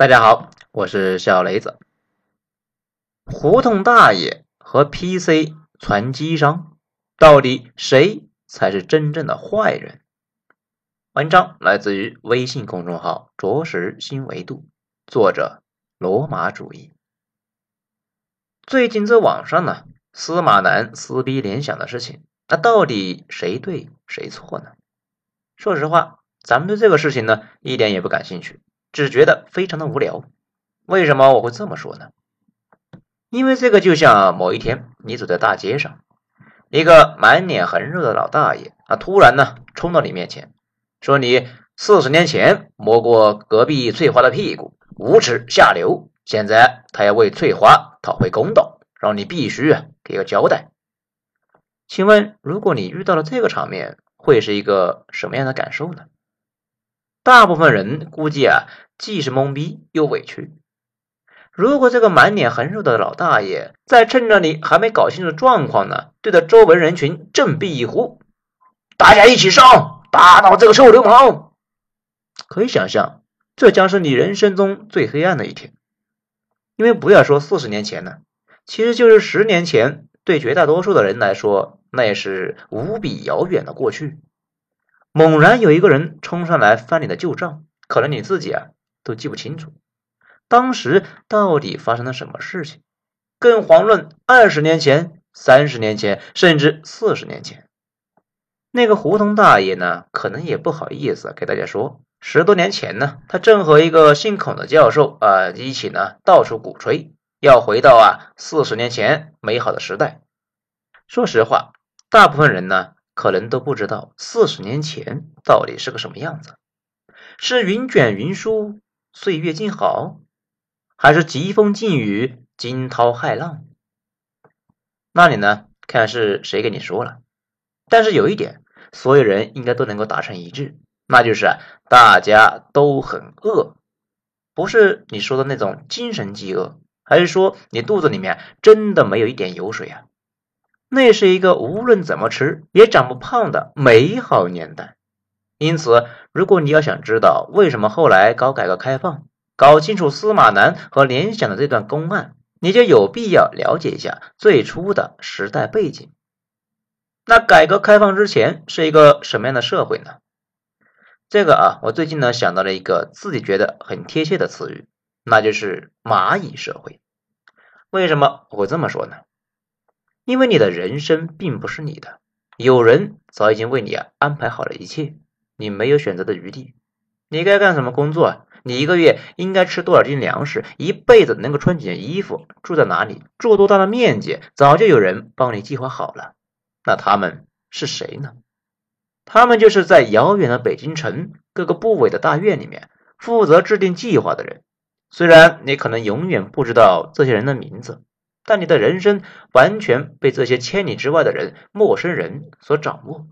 大家好，我是小雷子。胡同大爷和 PC 传机商，到底谁才是真正的坏人？文章来自于微信公众号“着实新维度”，作者罗马主义。最近在网上呢，司马南撕逼联想的事情，那到底谁对谁错呢？说实话，咱们对这个事情呢，一点也不感兴趣。只觉得非常的无聊，为什么我会这么说呢？因为这个就像某一天你走在大街上，一个满脸横肉的老大爷啊，突然呢冲到你面前，说你四十年前摸过隔壁翠花的屁股，无耻下流，现在他要为翠花讨回公道，让你必须啊给个交代。请问，如果你遇到了这个场面，会是一个什么样的感受呢？大部分人估计啊，既是懵逼又委屈。如果这个满脸横肉的老大爷在趁着你还没搞清楚状况呢，对着周围人群振臂一呼：“大家一起上，打倒这个臭流氓！”可以想象，这将是你人生中最黑暗的一天。因为不要说四十年前呢，其实就是十年前，对绝大多数的人来说，那也是无比遥远的过去。猛然有一个人冲上来翻你的旧账，可能你自己啊都记不清楚，当时到底发生了什么事情。更遑论二十年前、三十年前，甚至四十年前，那个胡同大爷呢，可能也不好意思给大家说，十多年前呢，他正和一个姓孔的教授啊一起呢到处鼓吹要回到啊四十年前美好的时代。说实话，大部分人呢。可能都不知道四十年前到底是个什么样子，是云卷云舒、岁月静好，还是疾风劲雨、惊涛骇浪？那你呢？看是谁跟你说了？但是有一点，所有人应该都能够达成一致，那就是大家都很饿，不是你说的那种精神饥饿，还是说你肚子里面真的没有一点油水啊？那是一个无论怎么吃也长不胖的美好年代，因此，如果你要想知道为什么后来搞改革开放，搞清楚司马南和联想的这段公案，你就有必要了解一下最初的时代背景。那改革开放之前是一个什么样的社会呢？这个啊，我最近呢想到了一个自己觉得很贴切的词语，那就是蚂蚁社会。为什么我会这么说呢？因为你的人生并不是你的，有人早已经为你啊安排好了一切，你没有选择的余地。你该干什么工作？你一个月应该吃多少斤粮食？一辈子能够穿几件衣服？住在哪里？住多大的面积？早就有人帮你计划好了。那他们是谁呢？他们就是在遥远的北京城各个部委的大院里面负责制定计划的人。虽然你可能永远不知道这些人的名字。但你的人生完全被这些千里之外的人、陌生人所掌握，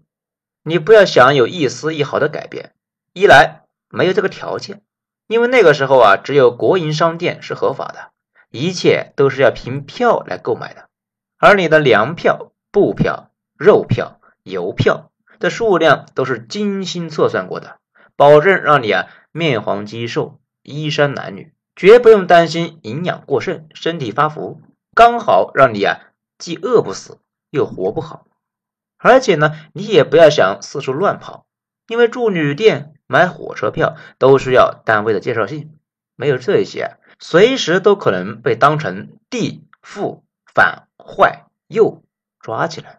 你不要想有一丝一毫的改变。一来没有这个条件，因为那个时候啊，只有国营商店是合法的，一切都是要凭票来购买的，而你的粮票、布票、肉票、邮票的数量都是精心测算过的，保证让你啊面黄肌瘦、衣衫褴褛，绝不用担心营养过剩、身体发福。刚好让你啊，既饿不死又活不好，而且呢，你也不要想四处乱跑，因为住旅店、买火车票都需要单位的介绍信，没有这些，随时都可能被当成地富反坏右抓起来。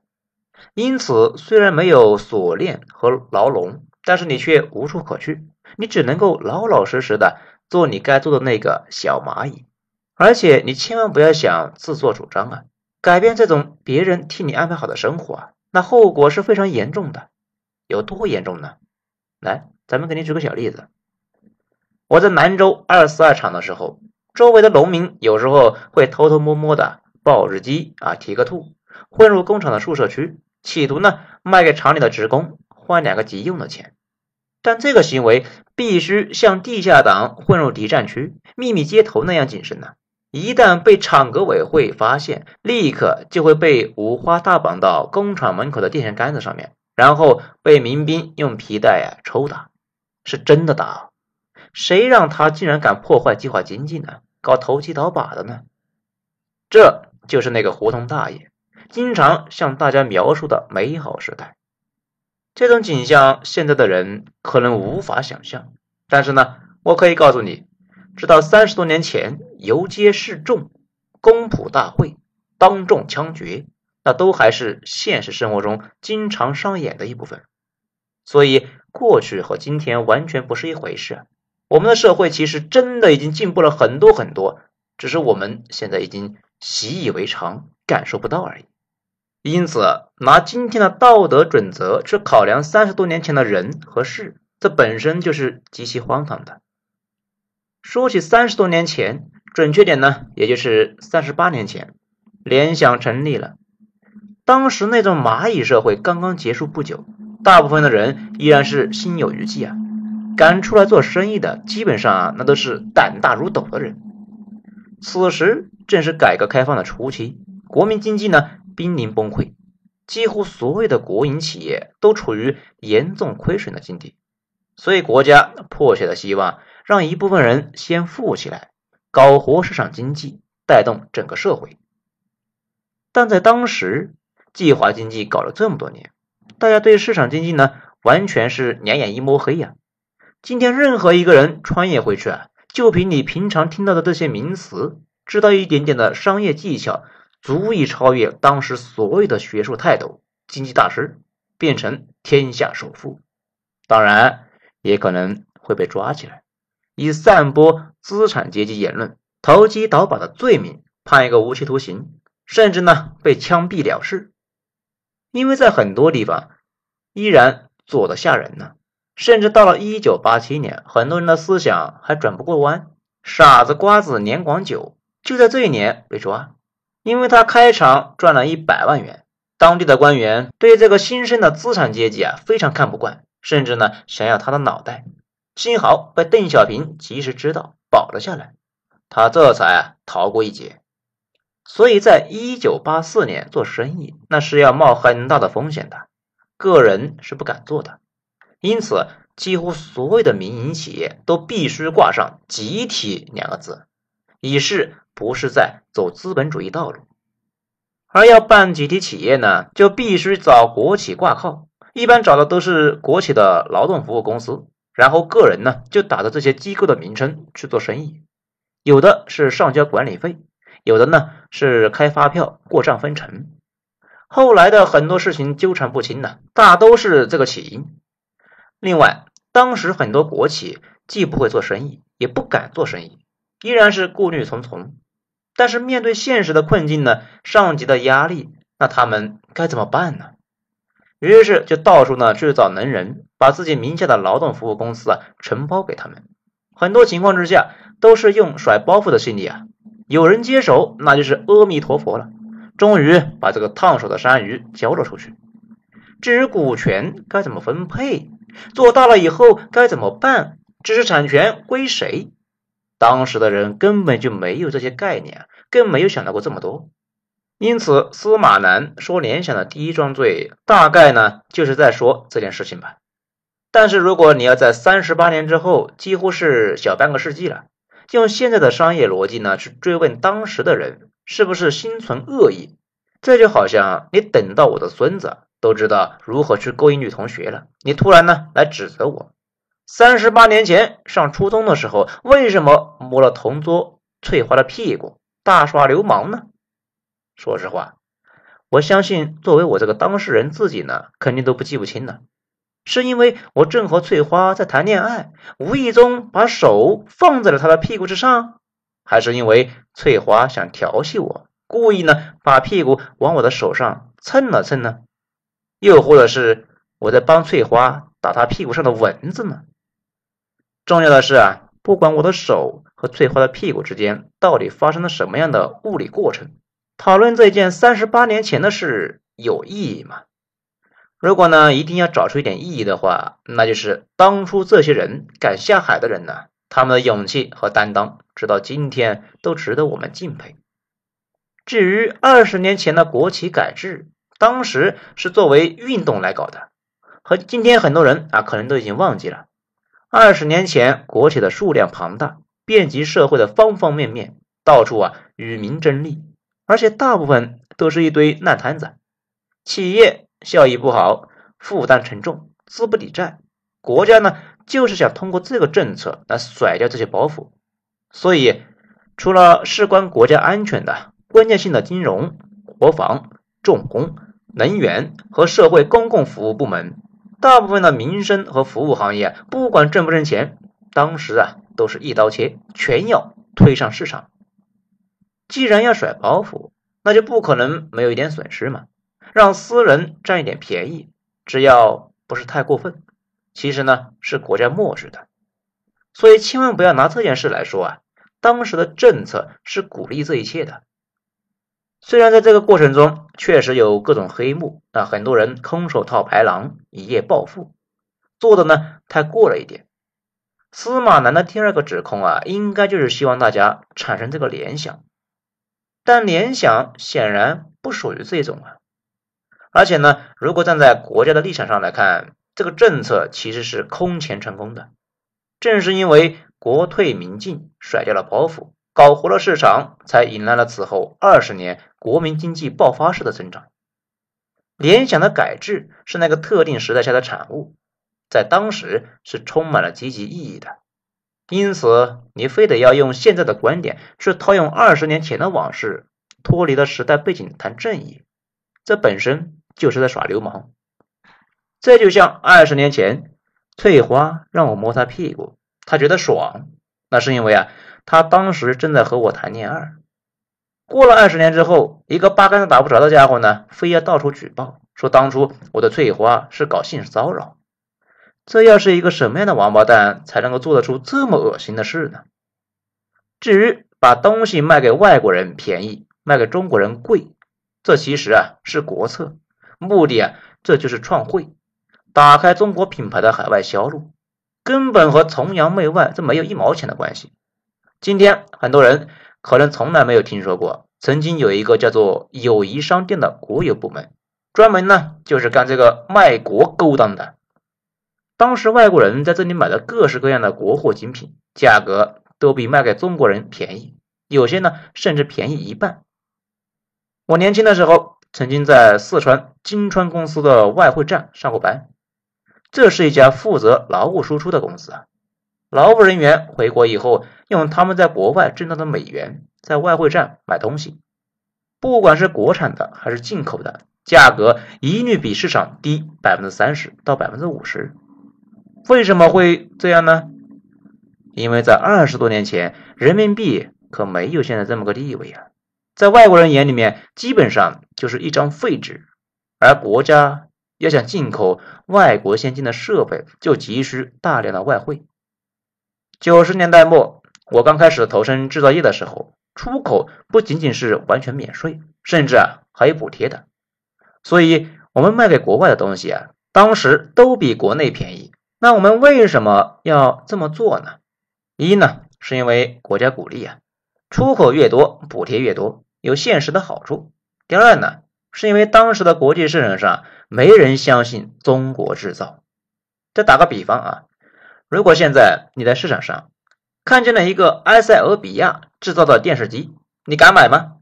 因此，虽然没有锁链和牢笼，但是你却无处可去，你只能够老老实实的做你该做的那个小蚂蚁。而且你千万不要想自作主张啊，改变这种别人替你安排好的生活啊，那后果是非常严重的。有多严重呢？来，咱们给你举个小例子。我在兰州二四二厂的时候，周围的农民有时候会偷偷摸摸的抱日机啊，提个兔，混入工厂的宿舍区，企图呢卖给厂里的职工换两个急用的钱。但这个行为必须像地下党混入敌占区、秘密接头那样谨慎呢。一旦被厂革委会发现，立刻就会被五花大绑到工厂门口的电线杆子上面，然后被民兵用皮带啊抽打，是真的打。谁让他竟然敢破坏计划经济呢？搞投机倒把的呢？这就是那个胡同大爷经常向大家描述的美好时代。这种景象，现在的人可能无法想象。但是呢，我可以告诉你，直到三十多年前，游街示众、公仆大会、当众枪决，那都还是现实生活中经常上演的一部分。所以，过去和今天完全不是一回事。我们的社会其实真的已经进步了很多很多，只是我们现在已经习以为常，感受不到而已。因此，拿今天的道德准则去考量三十多年前的人和事，这本身就是极其荒唐的。说起三十多年前，准确点呢，也就是三十八年前，联想成立了。当时那种蚂蚁社会刚刚结束不久，大部分的人依然是心有余悸啊，敢出来做生意的，基本上啊，那都是胆大如斗的人。此时正是改革开放的初期，国民经济呢。濒临崩溃，几乎所有的国营企业都处于严重亏损的境地，所以国家迫切的希望让一部分人先富起来，搞活市场经济，带动整个社会。但在当时，计划经济搞了这么多年，大家对市场经济呢，完全是两眼一摸黑呀。今天任何一个人穿越回去啊，就凭你平常听到的这些名词，知道一点点的商业技巧。足以超越当时所有的学术泰斗、经济大师，变成天下首富。当然，也可能会被抓起来，以散播资产阶级言论、投机倒把的罪名判一个无期徒刑，甚至呢被枪毙了事。因为在很多地方依然做得吓人呢。甚至到了一九八七年，很多人的思想还转不过弯。傻子瓜子年广久就在这一年被抓。因为他开厂赚了一百万元，当地的官员对这个新生的资产阶级啊非常看不惯，甚至呢想要他的脑袋。幸好被邓小平及时知道，保了下来，他这才逃过一劫。所以在一九八四年做生意，那是要冒很大的风险的，个人是不敢做的。因此，几乎所有的民营企业都必须挂上“集体”两个字，以示。不是在走资本主义道路，而要办集体企业呢，就必须找国企挂靠，一般找的都是国企的劳动服务公司，然后个人呢就打着这些机构的名称去做生意，有的是上交管理费，有的呢是开发票过账分成。后来的很多事情纠缠不清呢，大都是这个起因。另外，当时很多国企既不会做生意，也不敢做生意，依然是顾虑重重。但是面对现实的困境呢，上级的压力，那他们该怎么办呢？于是就到处呢去找能人，把自己名下的劳动服务公司啊承包给他们。很多情况之下都是用甩包袱的心理啊，有人接手，那就是阿弥陀佛了，终于把这个烫手的山芋交了出去。至于股权该怎么分配，做大了以后该怎么办，知识产权归谁？当时的人根本就没有这些概念，更没有想到过这么多。因此，司马南说联想的第一桩罪，大概呢就是在说这件事情吧。但是，如果你要在三十八年之后，几乎是小半个世纪了，用现在的商业逻辑呢去追问当时的人是不是心存恶意，这就好像你等到我的孙子都知道如何去勾引女同学了，你突然呢来指责我。三十八年前上初中的时候，为什么摸了同桌翠花的屁股，大耍流氓呢？说实话，我相信作为我这个当事人自己呢，肯定都不记不清了。是因为我正和翠花在谈恋爱，无意中把手放在了她的屁股之上，还是因为翠花想调戏我，故意呢把屁股往我的手上蹭了蹭呢？又或者是我在帮翠花打她屁股上的蚊子呢？重要的是啊，不管我的手和翠花的屁股之间到底发生了什么样的物理过程，讨论这件三十八年前的事有意义吗？如果呢，一定要找出一点意义的话，那就是当初这些人敢下海的人呢，他们的勇气和担当，直到今天都值得我们敬佩。至于二十年前的国企改制，当时是作为运动来搞的，和今天很多人啊可能都已经忘记了。二十年前，国企的数量庞大，遍及社会的方方面面，到处啊与民争利，而且大部分都是一堆烂摊子，企业效益不好，负担沉重，资不抵债。国家呢，就是想通过这个政策来甩掉这些包袱，所以除了事关国家安全的关键性的金融、国防、重工、能源和社会公共服务部门，大部分的民生和服务行业，不管挣不挣钱，当时啊都是一刀切，全要推上市场。既然要甩包袱，那就不可能没有一点损失嘛，让私人占一点便宜，只要不是太过分。其实呢，是国家漠视的，所以千万不要拿这件事来说啊。当时的政策是鼓励这一切的，虽然在这个过程中确实有各种黑幕，但很多人空手套白狼，一夜暴富，做的呢太过了一点。司马南的第二个指控啊，应该就是希望大家产生这个联想，但联想显然不属于这种啊。而且呢，如果站在国家的立场上来看，这个政策其实是空前成功的，正是因为国退民进，甩掉了包袱，搞活了市场，才引来了此后二十年国民经济爆发式的增长。联想的改制是那个特定时代下的产物，在当时是充满了积极意义的。因此，你非得要用现在的观点去套用二十年前的往事，脱离了时代背景谈正义，这本身就是在耍流氓。这就像二十年前，翠花让我摸她屁股，她觉得爽，那是因为啊，她当时正在和我谈恋爱。过了二十年之后，一个八竿子打不着的家伙呢，非要到处举报，说当初我的翠花是搞性骚扰。这要是一个什么样的王八蛋才能够做得出这么恶心的事呢？至于把东西卖给外国人便宜，卖给中国人贵，这其实啊是国策，目的啊这就是创汇。打开中国品牌的海外销路，根本和崇洋媚外这没有一毛钱的关系。今天很多人可能从来没有听说过，曾经有一个叫做友谊商店的国有部门，专门呢就是干这个卖国勾当的。当时外国人在这里买的各式各样的国货精品，价格都比卖给中国人便宜，有些呢甚至便宜一半。我年轻的时候，曾经在四川金川公司的外汇站上过班。这是一家负责劳务输出的公司啊，劳务人员回国以后，用他们在国外挣到的美元，在外汇站买东西，不管是国产的还是进口的，价格一律比市场低百分之三十到百分之五十。为什么会这样呢？因为在二十多年前，人民币可没有现在这么个地位啊，在外国人眼里面，基本上就是一张废纸，而国家。要想进口外国先进的设备，就急需大量的外汇。九十年代末，我刚开始投身制造业的时候，出口不仅仅是完全免税，甚至啊还有补贴的。所以，我们卖给国外的东西啊，当时都比国内便宜。那我们为什么要这么做呢？一呢，是因为国家鼓励啊，出口越多，补贴越多，有现实的好处。第二呢，是因为当时的国际市场上。没人相信中国制造。再打个比方啊，如果现在你在市场上看见了一个埃塞俄比亚制造的电视机，你敢买吗？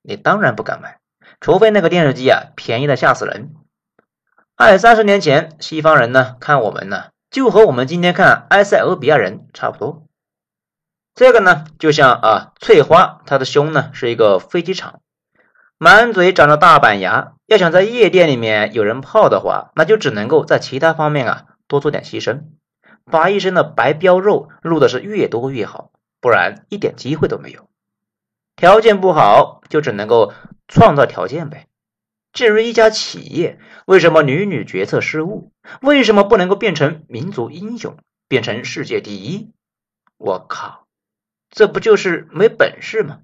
你当然不敢买，除非那个电视机啊便宜的吓死人。二三十年前，西方人呢看我们呢，就和我们今天看埃塞俄比亚人差不多。这个呢，就像啊，翠花她的胸呢是一个飞机场。满嘴长着大板牙，要想在夜店里面有人泡的话，那就只能够在其他方面啊多做点牺牲，把一身的白膘肉露的是越多越好，不然一点机会都没有。条件不好，就只能够创造条件呗。至于一家企业为什么屡屡决策失误，为什么不能够变成民族英雄，变成世界第一？我靠，这不就是没本事吗？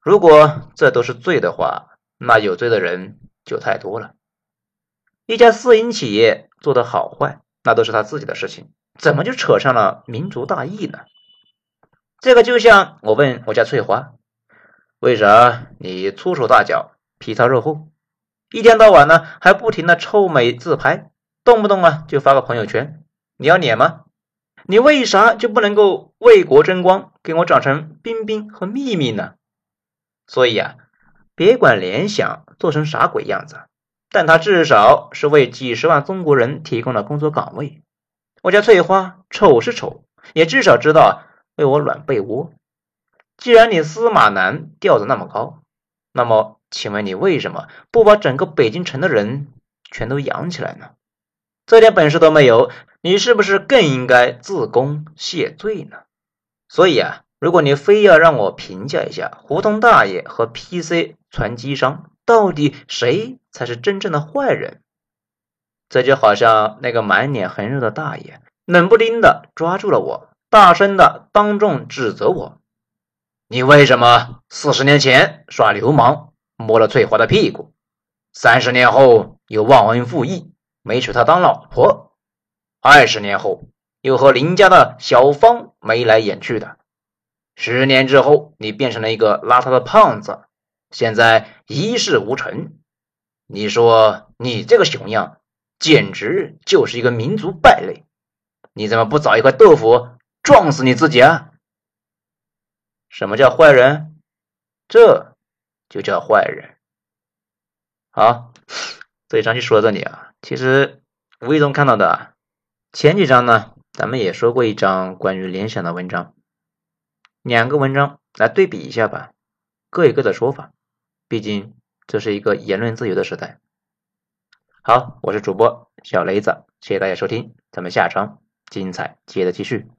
如果这都是罪的话，那有罪的人就太多了。一家私营企业做的好坏，那都是他自己的事情，怎么就扯上了民族大义呢？这个就像我问我家翠花，为啥你粗手大脚、皮糙肉厚，一天到晚呢还不停的臭美自拍，动不动啊就发个朋友圈，你要脸吗？你为啥就不能够为国争光，给我长成冰冰和秘密呢？所以啊，别管联想做成啥鬼样子，但他至少是为几十万中国人提供了工作岗位。我家翠花丑是丑，也至少知道为我暖被窝。既然你司马南调子那么高，那么请问你为什么不把整个北京城的人全都养起来呢？这点本事都没有，你是不是更应该自宫谢罪呢？所以啊，如果你非要让我评价一下胡同大爷和 PC 传机商到底谁才是真正的坏人，这就好像那个满脸横肉的大爷冷不丁的抓住了我，大声的当众指责我：“你为什么四十年前耍流氓摸了翠花的屁股，三十年后又忘恩负义？”没娶她当老婆，二十年后又和邻家的小芳眉来眼去的，十年之后你变成了一个邋遢的胖子，现在一事无成。你说你这个熊样，简直就是一个民族败类！你怎么不找一块豆腐撞死你自己啊？什么叫坏人？这就叫坏人。好，这一章就说到这里啊。其实无意中看到的，前几章呢，咱们也说过一章关于联想的文章，两个文章来对比一下吧，各有各的说法，毕竟这是一个言论自由的时代。好，我是主播小雷子，谢谢大家收听，咱们下章精彩接着继续。